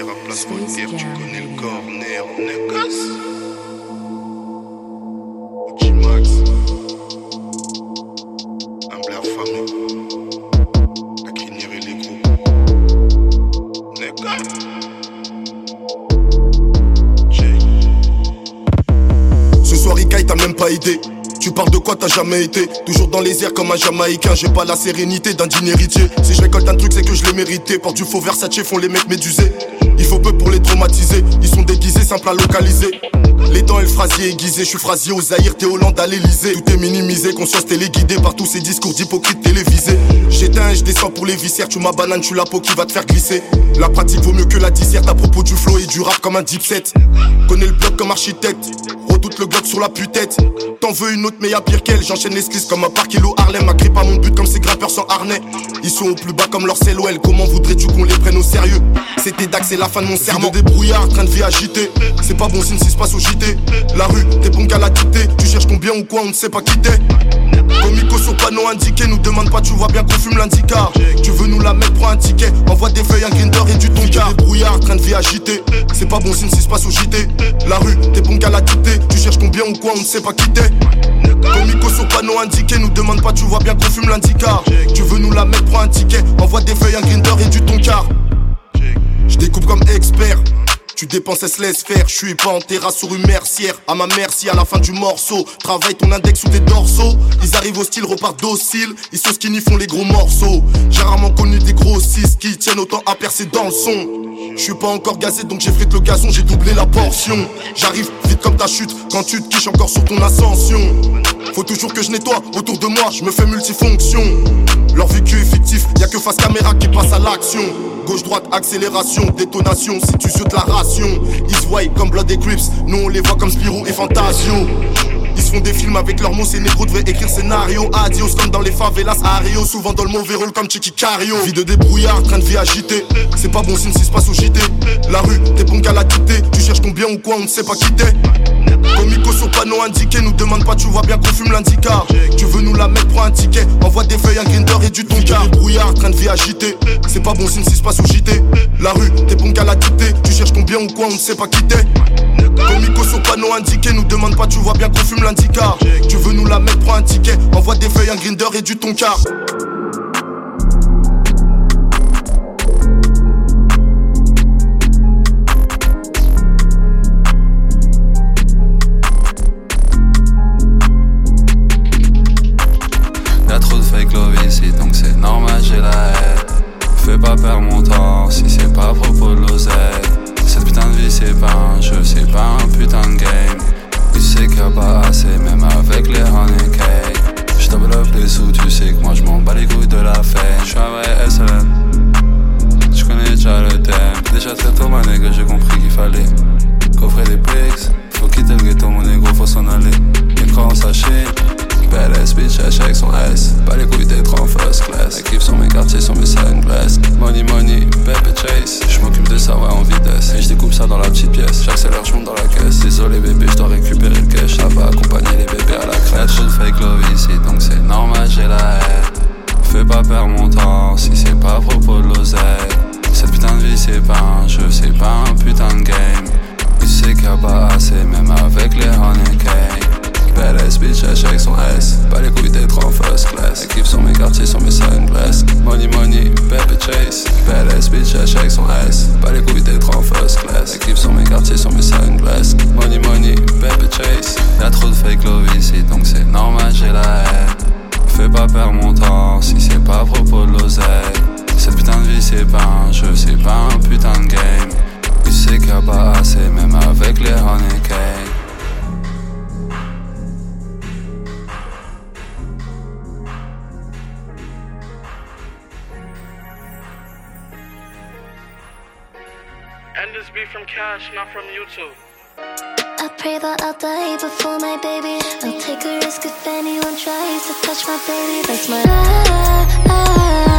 À place tu connais le corner, on est. Max, un blaire fameux, la crinière et l'écho. On est gosse. Ce soir, Ikaï t'a même pas aidé. Tu parles de quoi t'as jamais été? Toujours dans les airs comme un Jamaïcain. J'ai pas la sérénité d'un digne héritier. Si je récolte un truc c'est que je l'ai mérité. Porte du faux Versace font les mecs médusés faut peu pour les traumatiser Ils sont déguisés, simples à localiser les dents et le phrasier aiguisé, je suis phrasier aux Zahir, t'es Hollande à l'Elysée. Tout est minimisé, conscience téléguidée par tous ces discours d'hypocrites télévisés. J'éteins et je descends pour les viscères, tu m'as banane, tu la peau qui va te faire glisser. La pratique vaut mieux que la disserte à propos du flow et du rap comme un deep set. Connais le bloc comme architecte, le bloc sur la putette. T'en veux une autre, mais y'a pire qu'elle. J'enchaîne les skis comme un parc kilo Harlem. Agrippe à mon but comme ces grappeurs sans harnais. Ils sont au plus bas comme leur CLOL. Comment voudrais-tu qu'on les prenne au sérieux? C'était Dax, c'est la fin de mon serment. de débrouillard, train de vie agité. C'est pas bon signe si se passe au JT. La rue, t'es bon qu'à la quitter. Tu cherches combien ou quoi, on ne sait pas quitter. Comico sur panneau indiqué, nous demande pas, tu vois bien qu'on fume l'indica. Tu veux nous la mettre, pour un ticket. Envoie des feuilles, un grinder et du tonka. Débrouillard, train de vie agité. C'est pas bon signe si se passe au JT. La rue, t'es bon qu'à la quitter. Tu cherches combien ou quoi, on ne sait pas quitter. Comico sur panneau indiqué, nous demande pas, tu vois bien qu'on fume l'indica. Tu veux nous la mettre, prends un ticket. Envoie des feuilles, un grinder et du tonka. Je découpe comme expert. Tu dépenses, elle se laisse faire. Je suis pas en terrasse sur une mercière. À ma merci, à la fin du morceau. Travaille ton index sous tes dorsaux. Ils arrivent au style, repartent docile. Ils sont skinny, font les gros morceaux. J'ai rarement connu des gros six qui tiennent autant à percer dans le son. Je suis pas encore gazé, donc j'ai le gazon, j'ai doublé la portion. J'arrive vite comme ta chute quand tu te quiches encore sur ton ascension. Faut toujours que je nettoie autour de moi, je me fais multifonction. Leur vécu est fictif, y a que face caméra qui passe à l'action. Gauche-droite, accélération, détonation, si tu sautes la ration. Ils se comme Blood et Crips, nous on les voit comme Spirou et Fantasio. Ils se font des films avec leurs mots, ces négros devaient écrire scénario. Adios comme dans les favelas à Rio, souvent dans le mauvais rôle comme Chiqui Cario. Vie de débrouillard, train de vie agité. C'est pas bon signe si se passe au JT. La rue, t'es bon qu'à la quitter. Tu cherches combien ou quoi, on ne sait pas quitter. Comico sur panneau indiqué, nous demande pas, tu vois bien qu'on fume l'indica. Tu veux nous la mettre, prends un ticket? Envoie des feuilles, un grinder et du tonka. Débrouillard, train de vie agité. C'est pas bon signe si se passe au JT. La rue, t'es bon qu'à la quitter. Tu cherches combien ou quoi, on ne sait pas quitter. Comico sur panneau indiqué, nous demande pas, tu vois bien qu'on fume Tu veux nous la mettre, prends un ticket. Envoie des feuilles, un grinder et du tonka. A pas assez, même avec les honey cake. J'double up les sous, tu sais que moi j'm'en bats les couilles de la fête. J'suis un vrai SLM. J'connais déjà le thème. Déjà très tôt, ma nègre, j'ai compris qu'il fallait coffrer des bricks. Faut quitter le ghetto, mon négro, faut s'en aller. Et quand ça chie, Badass bitch, elle avec son S. Pas les couilles d'être en first class. Kiffe sur mes quartiers, sur mes sunglasses. Money, money, baby chase. J'm'occupe de ça, ouais, en vitesse. Et j'découpe ça dans la petite pièce. J'accélère, j'monte dans la caisse. Désolé, bébé, j'dois récupérer le cash. Ça va accompagner les bébés à la crèche. Trop de fake love ici, donc c'est normal, j'ai la haine. Fais pas perdre mon temps si c'est pas à propos de l'oseille. Cette putain de vie, c'est pas un jeu, c'est pas un putain de game. Tu sais qu'il y a pas assez, même avec Pas les couilles d'être en first class. Kiffe sur mes quartiers, sur mes sunglasses. Money, money, baby chase. Y'a trop de fake love ici, donc c'est normal, j'ai la haine. Fais pas perdre mon temps si c'est pas à propos de l'oseille. Cette putain de vie, c'est pas un jeu, c'est pas un putain de game. Tu sais qu'il y a pas assez, même avec les honey Cash, not from YouTube. I pray that I'll die before my baby. I'll take a risk if anyone tries to touch my baby. That's my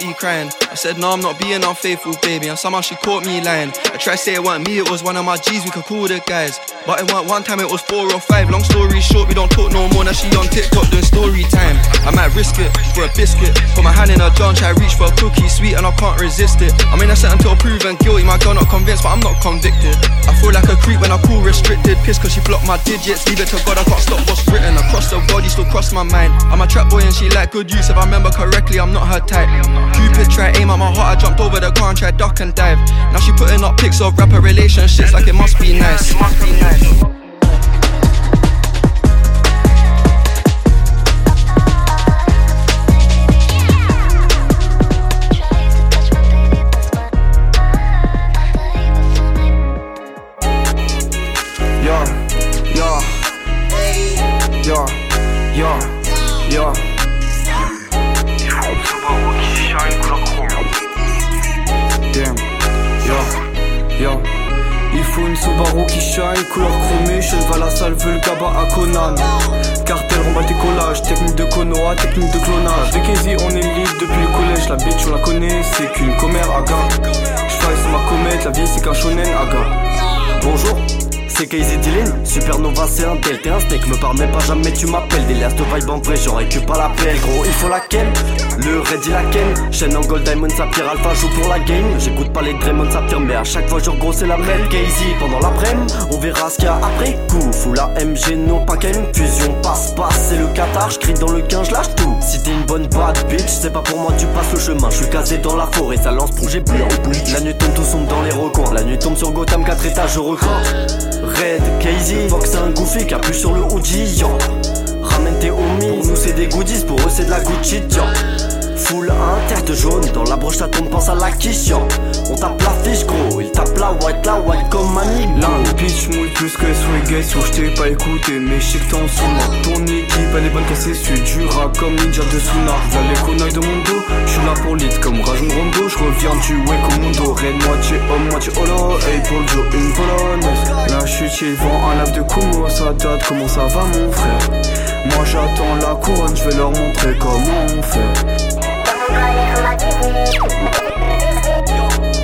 my shorty crying. I said, No, I'm not being unfaithful, baby. And somehow she caught me lying. I tried to say it wasn't me, it was one of my G's, we could call the guys. But it weren't one time, it was four or five. Long story short, we don't talk no more. Now she on TikTok doing story time. I might risk it for a biscuit. Put my hand in her jar try reach for a cookie, sweet, and I can't resist it. I mean, I said until proven guilty, my girl not convinced, but I'm not convicted. I feel like a creep when I call restricted. Piss cause she blocked my digits. Leave it to God, I can't stop what's written. Across the body, still cross my mind. I'm a trap boy and she like good use. If I remember correctly, I'm not her type. Cupid tried aim at my heart, I jumped over the car and tried duck and dive. Now she putting up pics of rapper relationships like it must be nice. It must be nice. Yo, parle même pas jamais tu m'appelles. Des last vibe en vrai, j'en récup pas la pelle Gros il faut la ken, le ready la ken Chaîne en gold, diamond, sapphire, alpha, joue pour la game J'écoute pas les Draymond, sapphire, mais à chaque fois je gros c'est la même. Casey pendant l'après-midi, on verra ce qu'il y a après coup. Fou la MG, no packen, fusion, passe, passe, c'est le Qatar J'crie dans le 15, lâche tout. Si t'es une bonne bad bitch, c'est pas pour moi tu passes le chemin. Je suis casé dans la forêt, ça lance j'ai bleu La nuit tombe, tout sombre dans les recoins. La nuit tombe sur Gotham, 4 étages, je recrante Red, Casey, Fox, un goofy qui appuie sur le hoodie, yo. Ramène tes homies, pour nous c'est des goodies, pour eux c'est de la Gucci. Full interte jaune, dans la broche ça tombe, pense à la quiche. On tape la fiche, gros, il tape la white, la white comme Manny. Là, le bitch mouille plus que Swagget, sur je t'ai pas écouté, mais je sais que t'es en sous Ton équipe, elle est bonne cassée, c'est du rap comme Ninja de Suna. Là, les de mon dos, je suis là pour lit comme Rajon Rondo, je reviens du Wake Mundo. Red, moitié homme, moitié holo, hey, pour le une polonaise. Là, suis chill, vend un lave de Kumo, ça date, comment ça va, mon frère? Moi, j'attends la couronne, je vais leur montrer comment on fait.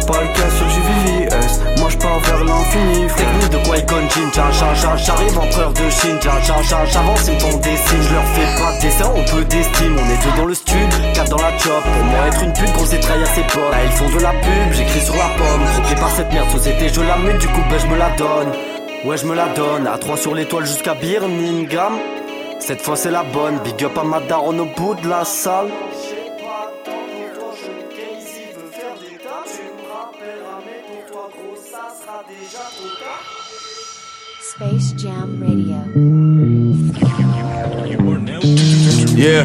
Pas le cas sur du VVS, moi je pars vers l'infini. Technique de Qui-Gon Jinn, ja, ja, ja, j'arrive empereur de Chine, ja, ja, ja, j'avance, ils me font des signes, je leur fais pas de dessin, on peut d'estime, on est deux dans le stud, quatre dans la chop, pour moi être une pute, qu'on s'est à ses potes, là ils font de la pub, j'écris sur la pomme, croqué par cette merde, société, je la mets, du coup, ben je me la donne, ouais je me la donne, à 3 sur l'étoile jusqu'à Birmingham, cette fois c'est la bonne, big up à ma au bout de la salle. Space Jam Radio. Yeah.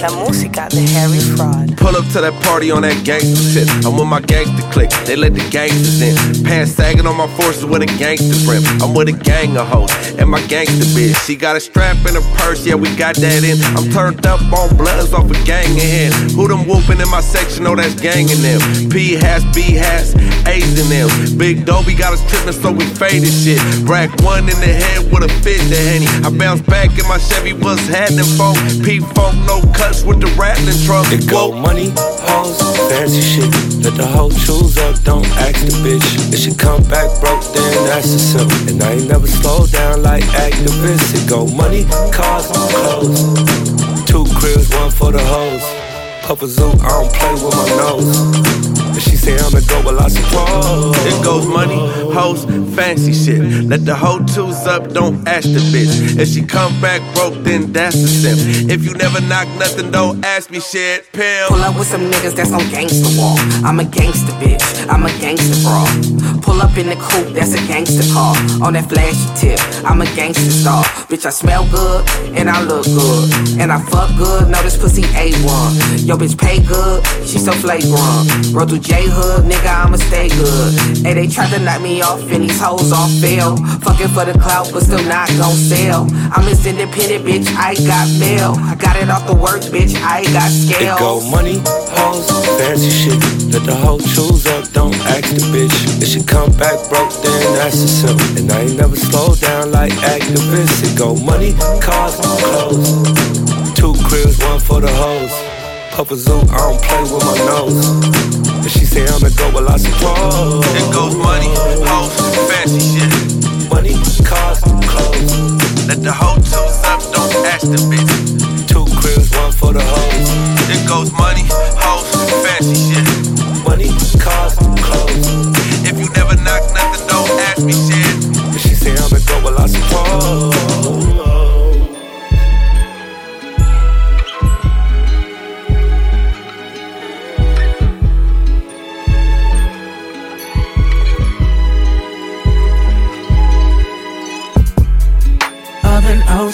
La música de Harry Fraud. Pull up to that party on that gangster shit. I'm with my gangster clique, they let the gangsters in. Pants sagging on my forces with a gangster brim. I'm with a gang of hoes and my gangster bitch. She got a strap in her purse, yeah, we got that in. I'm turned up on bloods off a gang here. Who them whooping in my section? Oh, that's gang in them. P hats, B hats, A's in them. Big Dobie got us tripping, so we faded shit. Brack one in the head with a fit the henny. I bounce back in my Chevy, what's happening, folk? P funk, no with the rattling truck. It go money, hoes, fancy shit. Let the hoe choose up, don't ask the bitch. If she come back broke, then that's a simp. And I ain't never slow down like activists. It go money, cars, clothes. Two cribs, one for the hoes. Papa Zoo, I don't play with my nose. She say I'ma go, well I support. It goes money, hoes, fancy shit. Let the hoe twos up, don't ask the bitch. If she come back broke, then that's a simp. If you never knock nothing, don't ask me shit. Pimp. Pull up with some niggas that's on gangster walk. I'm a gangster bitch, I'm a gangster bra. Pull up in the coupe, that's a gangster car. On that flashy tip, I'm a gangster star. Bitch, I smell good and I look good. And I fuck good, know this pussy A1. Yo, bitch, pay good, she so flagrant. Roll through J Hood, nigga, I'ma stay good. Hey, they tried to knock me off and these hoes all fail. Fucking for the clout, but still not gon' sell. I'm as independent, bitch, I got mail. I got it off the work, bitch, I got scale. It go money, hoes, fancy shit. Let the hoe choose up, don't ask the bitch. If she come back broke, then that's a simp. And I ain't never slow down like activists. It go money, cars, clothes. Two cribs, one for the hoes. Papa Zoo, I don't play with my nose. If she say I'm the go, well I support. It goes money, hoes, fancy shit. Money, cars, clothes. Let the hoe twos up, don't ask the bitch. Two cribs, one for the hoes. It goes money, hoes, fancy shit. Money, cars, clothes. If you never knock nothing, don't ask me shit. If she say I'm the go, well I support.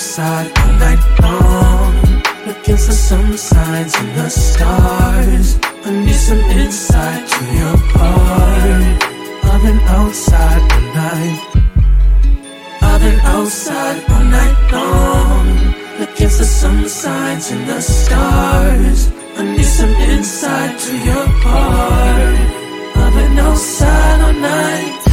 Outside all night long, looking for some signs in the stars. I need some insight to your heart. I've been outside all night. I've been outside all night long, looking for some signs in the stars. I need some insight to your heart. I've been outside all night.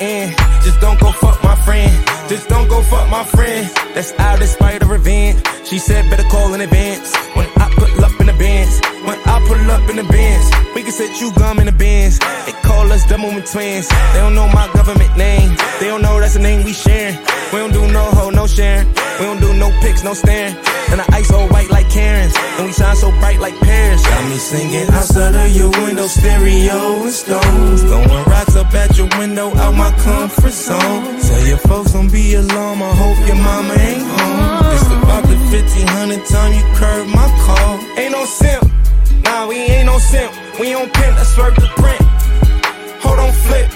End. Just don't go fuck my friend. Just don't go fuck my friend. That's out in spite of revenge. She said better call in advance. When I put up in the bins, when I pull up in the bins, we can set you gum in the bins. They call us double when twins. They don't know my government name. They don't know that's the name we sharing. We don't do no hoe, no sharing. We don't do no pics, no staring. And the ice all white like Karens. And we shine so bright like pears. Got me singing outside of your window, stereo and stones. Throwing rocks up at your window, out my comfort zone. Tell your folks don't be alarmed, I hope your mama ain't home. It's about the 1500 time you curved my call. Ain't no simp, nah, we ain't no simp. We on pimp, let's work the print. Hold on, flip.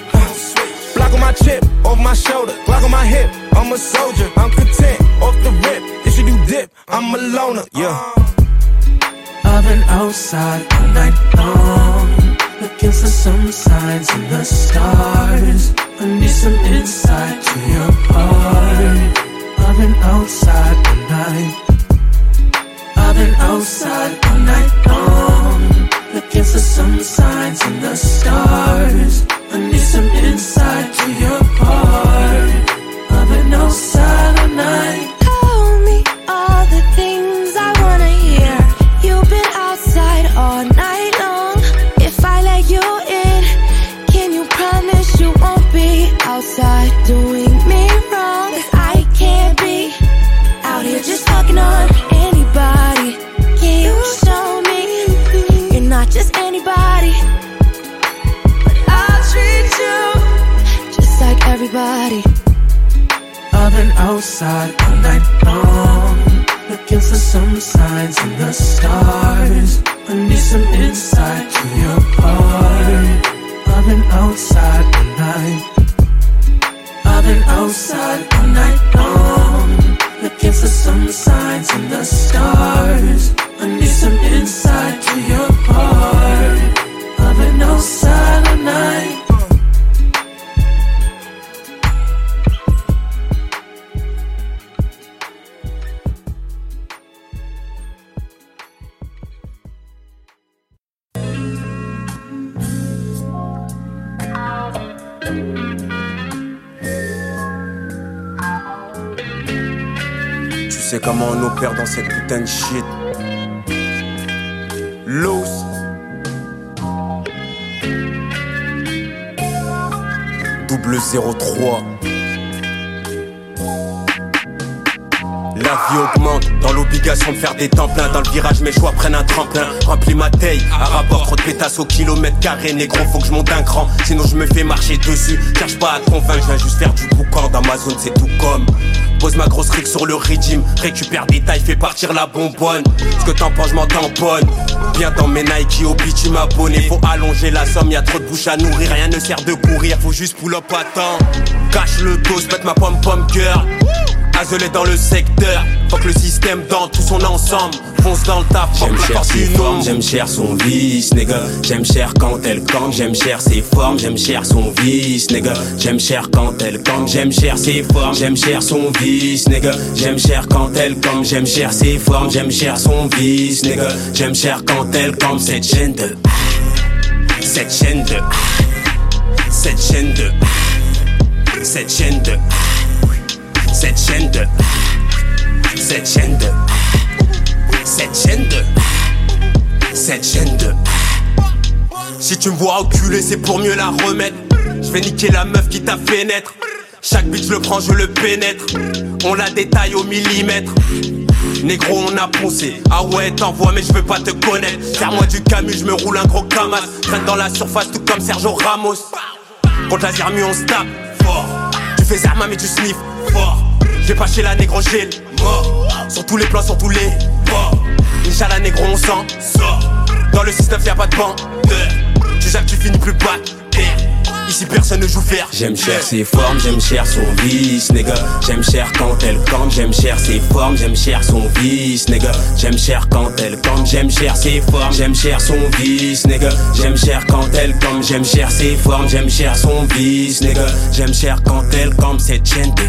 Block on my chip, off my shoulder, Glock on my hip. I'm a soldier, I'm content, off the rip. If you do dip, I'm a loner, yeah. Uh. I've been outside all night long, looking for some signs in the stars. I need some insight to your heart. I've been outside all night. I've been outside all night long, looking for some signs in the stars. dans cette putain de shit. Loose. Double 03. La vie augmente, dans l'obligation de faire des temps pleins. Dans le virage, mes choix prennent un tremplin. Remplis ma taille, à rapport, trop de pétasses au kilomètre carré. Négro, faut que je monte un cran, sinon je me fais marcher dessus. Cherche pas à te convaincre, je viens juste faire du boucan. Dans ma zone, c'est tout comme. Pose ma grosse rig sur le régime, récupère des tailles, fais partir la bonbonne. Ce que t'en penses, je m'en tamponne. Bien dans mes Nike au tu m'abonnes. Faut allonger la somme, y a trop de bouche à nourrir. Rien ne sert de courir, faut juste pull up à temps. Cache le dos, pète ma pomme pomme girl. Azelé dans le secteur, faut que le système dans tout son ensemble. Fonce dans le taf, J'aime cher ses formes, j'aime cher son vice, nigga. J'aime cher quand elle campe, j'aime cher ses formes, j'aime cher son vice, nigga. J'aime cher quand elle campe, j'aime cher ses formes, j'aime cher son vice, nigga. J'aime cher quand elle campe, j'aime cher ses formes, j'aime cher son vice, nigga. J'aime cher quand elle campe cette chaîne de Cette chaîne de Cette chaîne de Cette chaîne de cette chaîne de Cette chaîne de Cette chaîne de Cette chaîne de Si tu me vois enculer, c'est pour mieux la remettre. Je vais niquer la meuf qui t'a fait naître. Chaque bitch le prend, je le pénètre. On la détaille au millimètre. Négro, on a poncé. Ah ouais, t'envoies, mais je veux pas te connaître. Faire-moi du Camus, je me roule un gros camas. Traîne dans la surface, tout comme Sergio Ramos. Contre la Zermu, on se tape fort. Tu fais Zerma, mais tu sniffes fort. Je vais pas chez la négro, j'ai le mort. Sur tous les plans, sur tous les bords. Inch'Allah, négro, on s'en sort. Dans le système, y'a pas de banc. Tu que tu finis plus bas. Ici, personne ne joue vert. J'aime cher ses formes, j'aime cher son vice, nigga. J'aime cher quand elle campe, j'aime cher ses formes, j'aime cher son vice, nigga. J'aime cher quand elle campe, j'aime cher ses formes, j'aime cher son vice, nigga. J'aime cher quand elle campe, j'aime cher ses formes, j'aime cher son vice, nigga. J'aime cher quand elle campe cette chaîne de.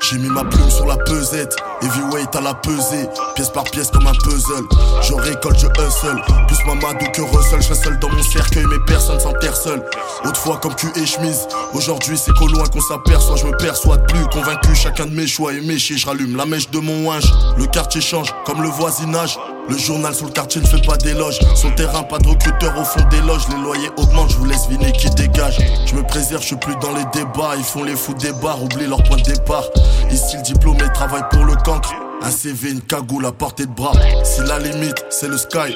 J'ai mis ma plume sur la pesette, heavyweight à la pesée, pièce par pièce comme un puzzle. Je récolte, je hustle, plus Mamadou que Russell, je seul dans mon cercueil, mais personne s'enterre seul. Autrefois comme cul et chemise, aujourd'hui c'est qu'au loin qu'on s'aperçoit, je me perçois de plus convaincu, chacun de mes choix est méché, je rallume la mèche de mon winge. Le quartier change comme le voisinage. Le journal sur le quartier ne fait pas d'éloge. Sur le terrain, pas de recruteur au fond des loges. Les loyers augmentent, je vous laisse viner qui dégage. Je me préserve, je suis plus dans les débats. Ils font les fous des bars, oublient leur point de départ. Ici, le diplômé travaille pour le cancre. Un CV, une cagoule à portée de bras. Si la limite, c'est le sky.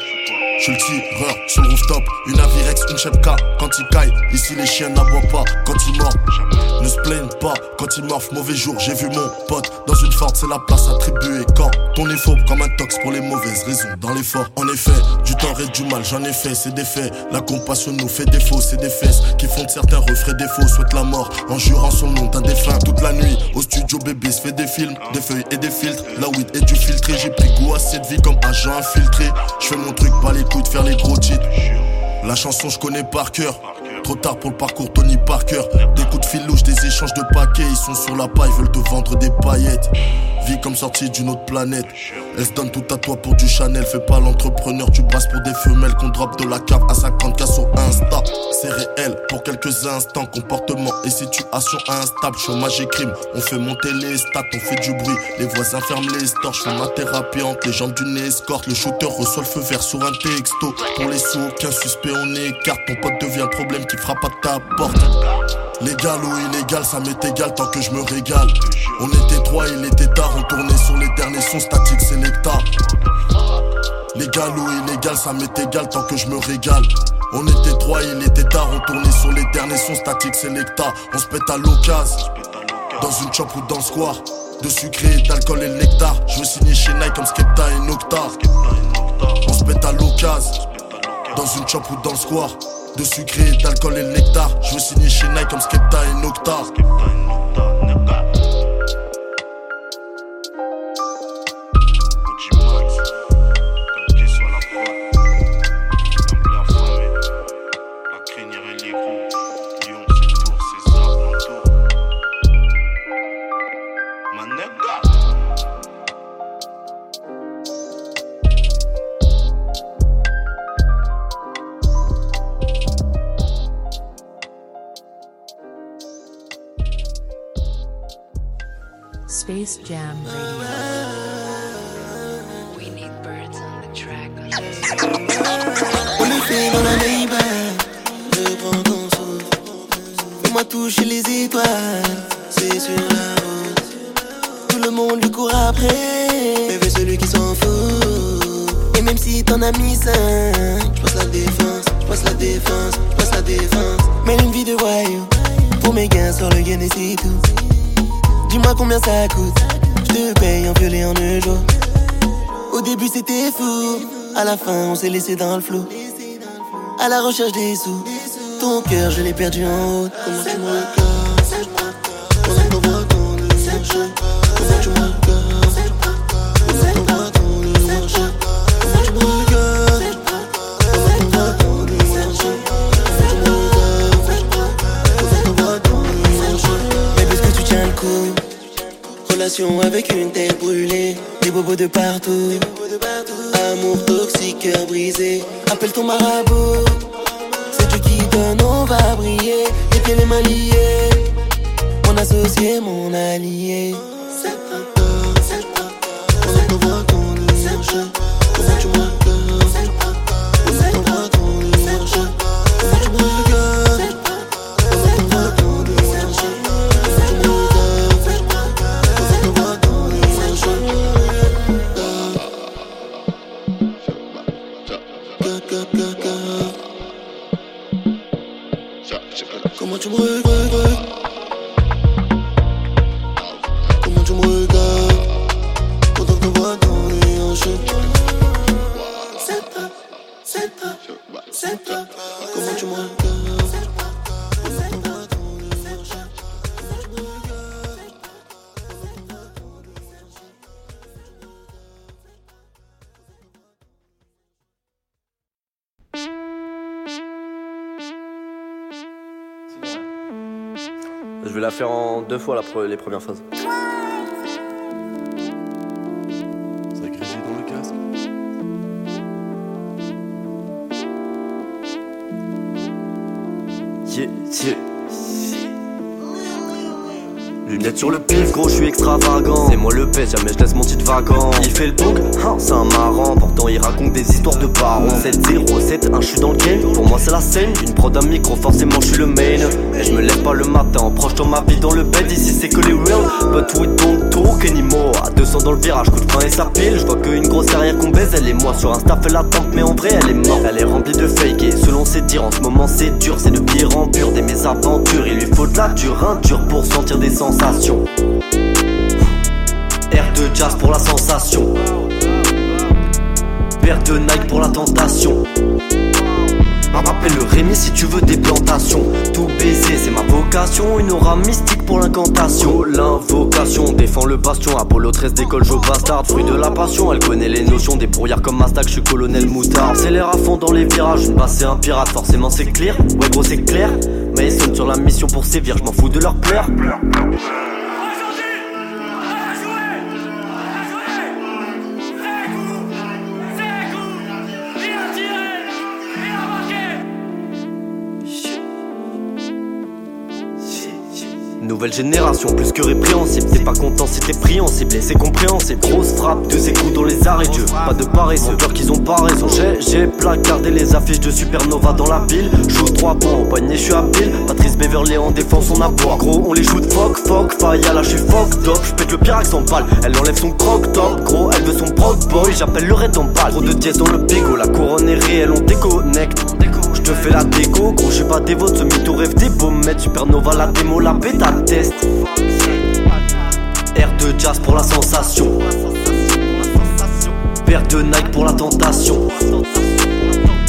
Je suis le tireur sur le rooftop, une Avirex, une Chepka quand il caille. Ici les chiens n'aboient pas quand ils mordent. Ne se plaignent pas quand ils morfent. Mauvais jour, j'ai vu mon pote dans une forte, c'est la place attribuée. Quand on est comme un tox pour les mauvaises raisons dans l'effort. En effet, du tort et du mal, j'en ai fait, c'est des faits. La compassion nous fait défaut, c'est des fesses qui font de certains refrains défaut. Souhaite la mort en jurant son nom d'un défunt. Toute la nuit, au studio bébé se fait des films, des feuilles et des filtres. La weed et du filtré, j'ai pris goût à cette vie comme agent infiltré. Je fais mon truc, pas les couilles de faire les gros titres. La chanson je connais par cœur. Trop tard pour le parcours Tony Parker. Des coups de fil louches, des échanges de paquets. Ils sont sur la paille, veulent te vendre des paillettes. Vie comme sortie d'une autre planète. Elle se donne tout à toi pour du Chanel. Fais pas l'entrepreneur, tu brasses pour des femelles. Qu'on drop de la cave à 50k sur Insta. C'est réel pour quelques instants. Comportement et situation instable. Chômage et crime. On fait monter les stats, on fait du bruit. Les voisins ferment les stores. Je fais ma thérapie entre les jambes d'une escorte. Le shooter reçoit le feu vert sur un texto. Pour les sous, aucun suspect, on écarte. Ton pote devient problème qui frappe à ta porte. Légal ou illégal, ça m'est égal tant que je me régale. On était trois, il était tard, on tournait sur les derniers sons statiques, c'est nectar. Légal ou illégal, ça m'est égal tant que je me régale. On était trois, il était tard, on tournait sur les derniers sons statiques, c'est nectar. On se pète à l'occasion, dans une chop ou dans le square. De sucré, d'alcool et le nectar. Je veux signer chez Nike comme Skepta et Nocta. On se pète à l'occasion, dans une chop ou dans le square. De sucré, d'alcool et le nectar. Je veux signer chez Nike comme Skepta et Nocta. Jam Radio. S'est laissé dans le flou. À la recherche des sous, ton cœur je l'ai perdu en haut. Comment tu me tu tu avec une tête brûlée, des bobos de partout. Amour toxique, cœur brisé. Appelle ton marabout. C'est Dieu qui donne, on va briller. Les pieds les mains liés. Mon associé, mon allié. Qu'on voit ton marcher, comment Je vais la faire en deux fois les premières phases. Lunettes sur le pif, gros, je suis extravagant. C'est moi le pèse, jamais je laisse mon titre vacant. Il fait le bouc, hein, c'est un marrant. Pourtant, il raconte des histoires de parents. 7-0, 7-1, je suis dans le game. Pour moi, c'est la scène. Une prod, un micro, forcément, je suis le main. Et je me lève pas le matin en projetant ma vie dans le bed. Ici, c'est que les real. But we don't talk anymore. À 200 dans le virage, coup de frein et ça pile. Je vois qu'une grosse arrière qu'on baise, elle est moi. Sur Insta, fait la tempe, mais en vrai, elle est morte. Elle est remplie de fake. Et selon ses dires, en ce moment, c'est dur. C'est de pire en pur des mésaventures. Il lui faut de la dure, un dur pour sentir des sensations. Air de jazz pour la sensation. Paire de Nike pour la tentation. Rappelle le Rémi si tu veux des plantations. Tout baiser, c'est ma vocation. Une aura mystique pour l'incantation. L'invocation défend le bastion. Apollo 13 d'école, je bastard. Fruit de la passion, elle connaît les notions. Des brouillards comme Mazdak, je suis colonel moutard. Accélère à fond dans les virages. Une basse et un pirate, forcément c'est clair. Ouais, gros, c'est clair. Ils sont sur la mission pour sévir. Je m'en fous de leur plaire. Nouvelle génération, plus que répréhensible. T'es pas content en cible, et c'est compréhensible. Grosse frappe, deux écouts dans les arrêts Dieu. Pas de paresseux, peur qu'ils ont pas raison. J'ai, placardé les affiches de Supernova dans la pile. Joue trois points, au panier, je suis habile. Patrice Beverley en défense, on apport. Gros, on les shoot, fuck, fuck, faille, là, je suis fuck, top. J'pète le pire sans balle. Elle enlève son croc top, gros, elle veut son proc boy. J'appelle le raid en balle. Trop de dièse dans le bégo, la couronne est réelle, on déconnecte. Je fais la déco, gros, je suis pas dévote, ce mytho rêve des baumettes. Supernova, la démo, la bêta test. Air de jazz pour la sensation. Paire de Nike pour la tentation.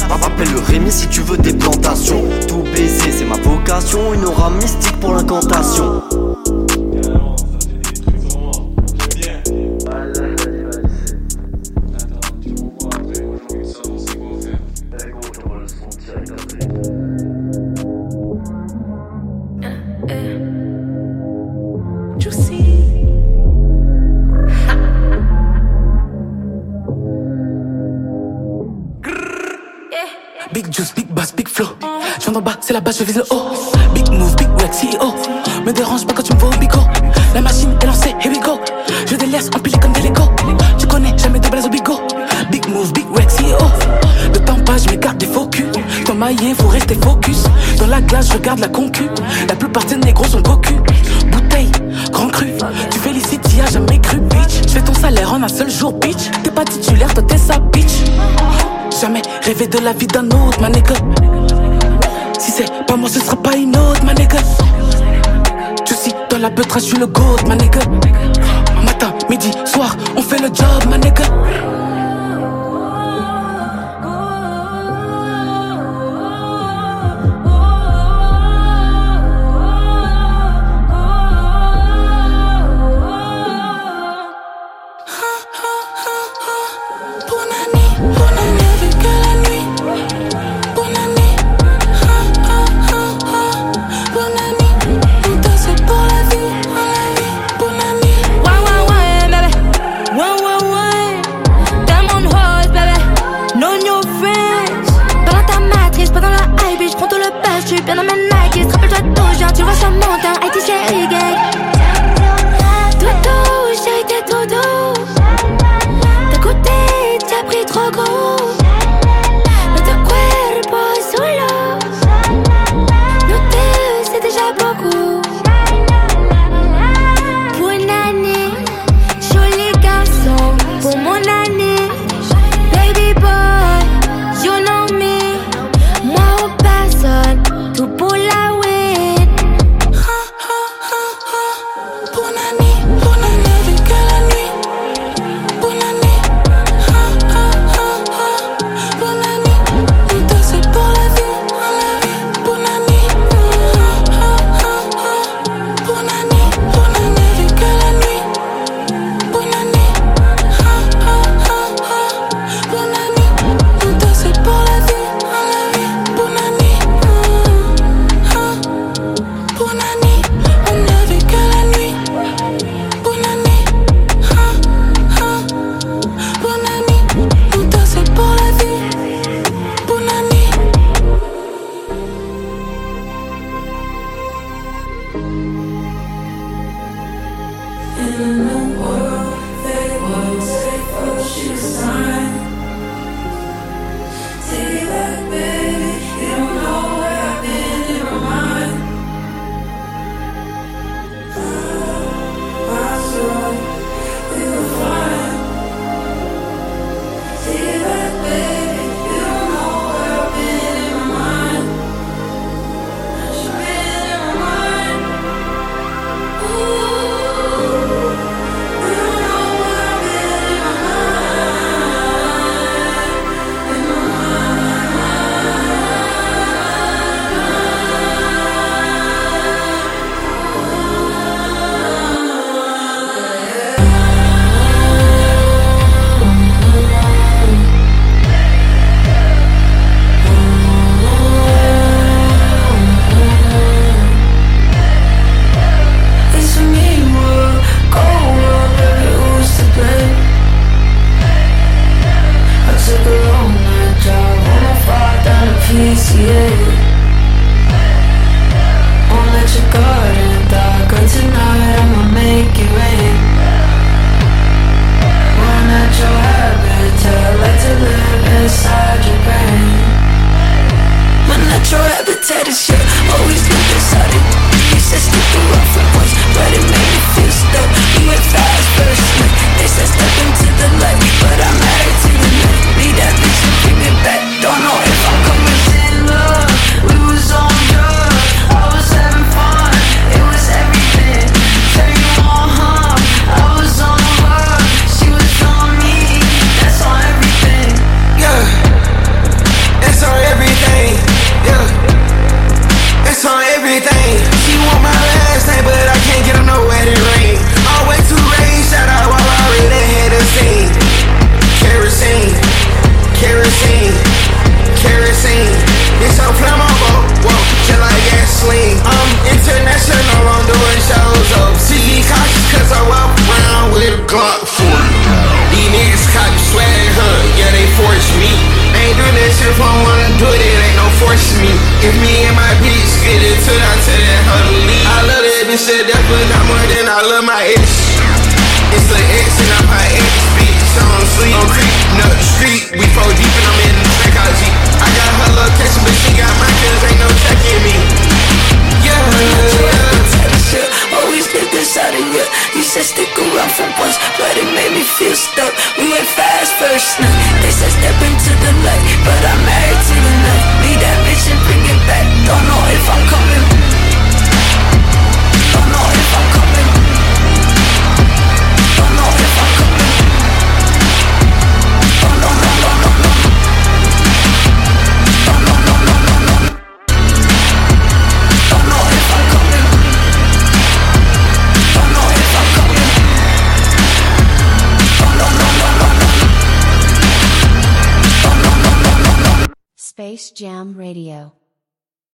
Rappelle le Rémi si tu veux des plantations. Tout baiser, c'est ma vocation. Une aura mystique pour l'incantation. bas, c'est la base, je vise le haut. Big move, big wreck, CEO. Me dérange pas quand tu me vois au bigot. La machine est lancée, here we go. Je délaisse empilé comme des Lego. Tu connais jamais de blaze au bigot. Big move, big wreck, CEO. Le temps passe, je m'écarte des faux culs. Dans ma faut rester focus. Dans la glace, je garde la concu. La plupart des négros sont cocus. Bouteille, grand cru. Tu félicites, y a jamais cru, bitch. Je fais ton salaire en un seul jour, bitch. T'es pas titulaire, toi t'es sa bitch. Jamais rêvé de la vie d'un autre, ma nigga. Pas ce sera pas une autre, ma nigga. Je suis dans la betra, je suis le goat, ma nigga. Matin, midi, soir, on fait le job, ma nigga. I love my ex. It's an ex and I'm her ex, bitch. I don't sleep, don't creep, no street. We four deep and I'm in the psychology. I got her location, but she got my cause ain't no checking me. Yeah, yeah. Always did this out of you. You said stick around for once, but it made me feel stuck. We went fast first night. They said step into the light, but I'm married to the night. Need that bitch and bring it back. Don't know if I'm coming. Jam Radio.